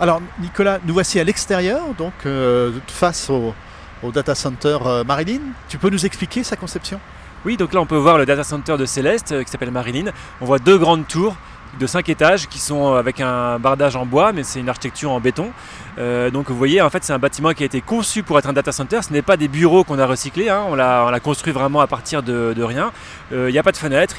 Alors Nicolas, nous voici à l'extérieur, donc euh, face au, data center euh, Marilyn. Tu peux nous expliquer sa conception? Oui, donc là on peut voir le data center de Céleste euh, qui s'appelle Marilyn. On voit deux grandes tours de 5 étages qui sont avec un bardage en bois, mais c'est une architecture en béton. Donc vous voyez, en fait, c'est un bâtiment qui a été conçu pour être un data center. Ce n'est pas des bureaux qu'on a recyclés, hein. on l'a construit vraiment à partir de, rien. Il n'y a pas de fenêtre,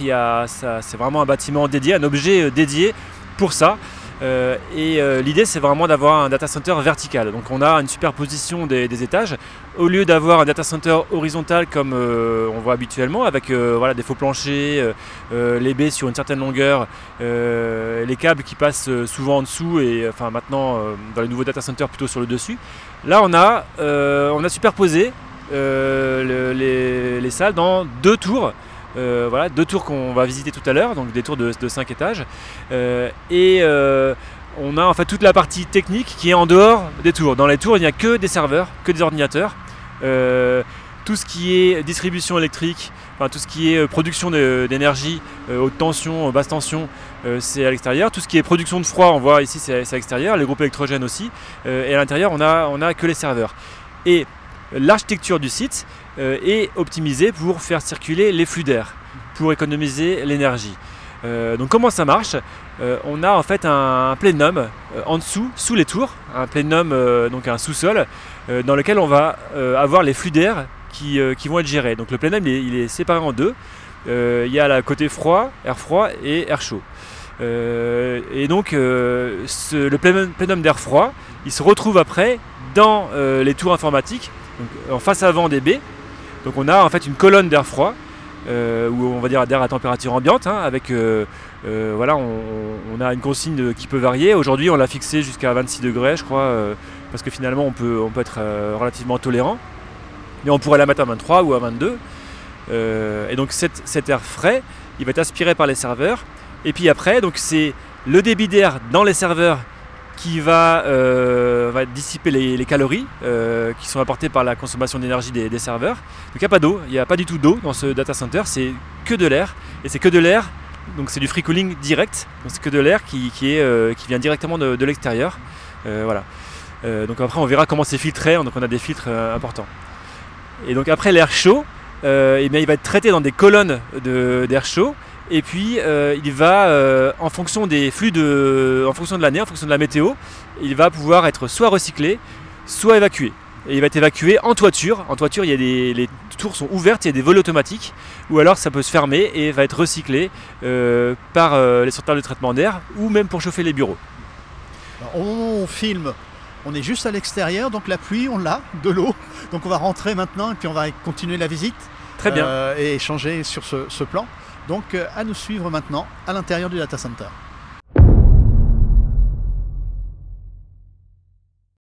c'est vraiment un bâtiment dédié, un objet dédié pour ça. Euh, et euh, l'idée c'est vraiment d'avoir un data center vertical. Donc on a une superposition des, étages. Au lieu d'avoir un data center horizontal comme euh, on voit habituellement, avec voilà, des faux planchers, les baies sur une certaine longueur, les câbles qui passent souvent en dessous et enfin maintenant dans les nouveaux data centers plutôt sur le dessus. Là on a, on a superposé le- les, les salles dans deux tours. Euh, voilà, deux tours qu'on va visiter tout à l'heure, donc des tours de, de 5 étages. Euh, et euh, on a en fait toute la partie technique qui est en dehors des tours. Dans les tours, il n'y a que des serveurs, que des ordinateurs. Tout ce qui est distribution électrique, tout ce qui est production d'énergie, haute tension, basse tension, c'est à l'extérieur. Tout ce qui est production de froid, on voit ici, c'est à l'extérieur. Les groupes électrogènes aussi. Et à l'intérieur, on a, on a que les serveurs. Et l'architecture du site euh, est optimisée pour faire circuler les flux d'air, pour économiser l'énergie. Euh, donc comment ça marche? Euh, On a en fait un, plénum en dessous, sous les tours, un plénum, donc un sous-sol, dans lequel on va avoir les flux d'air qui, qui vont être gérés. Donc le plénum il est, séparé en deux. Il y a la côté froid, air froid et air chaud. Et donc le plénum, d'air froid, il se retrouve après dans les tours informatiques, en face avant des baies. Donc on a en fait une colonne d'air froid, euh, ou on va dire d'air à température ambiante, hein, avec euh, euh, voilà, on, a une consigne qui peut varier. Aujourd'hui, on l'a fixé jusqu'à 26 degrés, je crois, parce que finalement, on peut, être relativement tolérant. Mais on pourrait la mettre à 23 ou à 22. Euh, et donc cet, cet air frais, il va être aspiré par les serveurs. Et puis après, donc c'est le débit d'air dans les serveurs qui va, euh, va dissiper les, calories euh, qui sont apportées par la consommation d'énergie des, serveurs. Donc il n'y a pas d'eau, il n'y a pas du tout d'eau dans ce data center, c'est que de l'air. Et c'est que de l'air, donc c'est du free cooling direct, donc c'est que de l'air qui, qui, euh, qui vient directement de, de l'extérieur. Voilà. Donc après on verra comment c'est filtré, donc on a des filtres importants. Et donc après l'air chaud, eh bien, il va être traité dans des colonnes d'air chaud. Et puis euh, il va, euh, en fonction des flux de, en fonction de l'année, en fonction de la météo, il va pouvoir être soit recyclé, soit évacué. Et il va être évacué en toiture. En toiture, il y a des, les tours sont ouvertes, il y a des vols automatiques, ou alors ça peut se fermer et va être recyclé euh, par les sorteurs de traitement d'air, ou même pour chauffer les bureaux. Alors, Au moment où on filme, on est juste à l'extérieur, donc la pluie, on l'a, de l'eau. Donc on va rentrer maintenant et puis on va continuer la visite Très bien. euh, et échanger sur ce, ce plan. Donc euh, à nous suivre maintenant à l'intérieur du data center.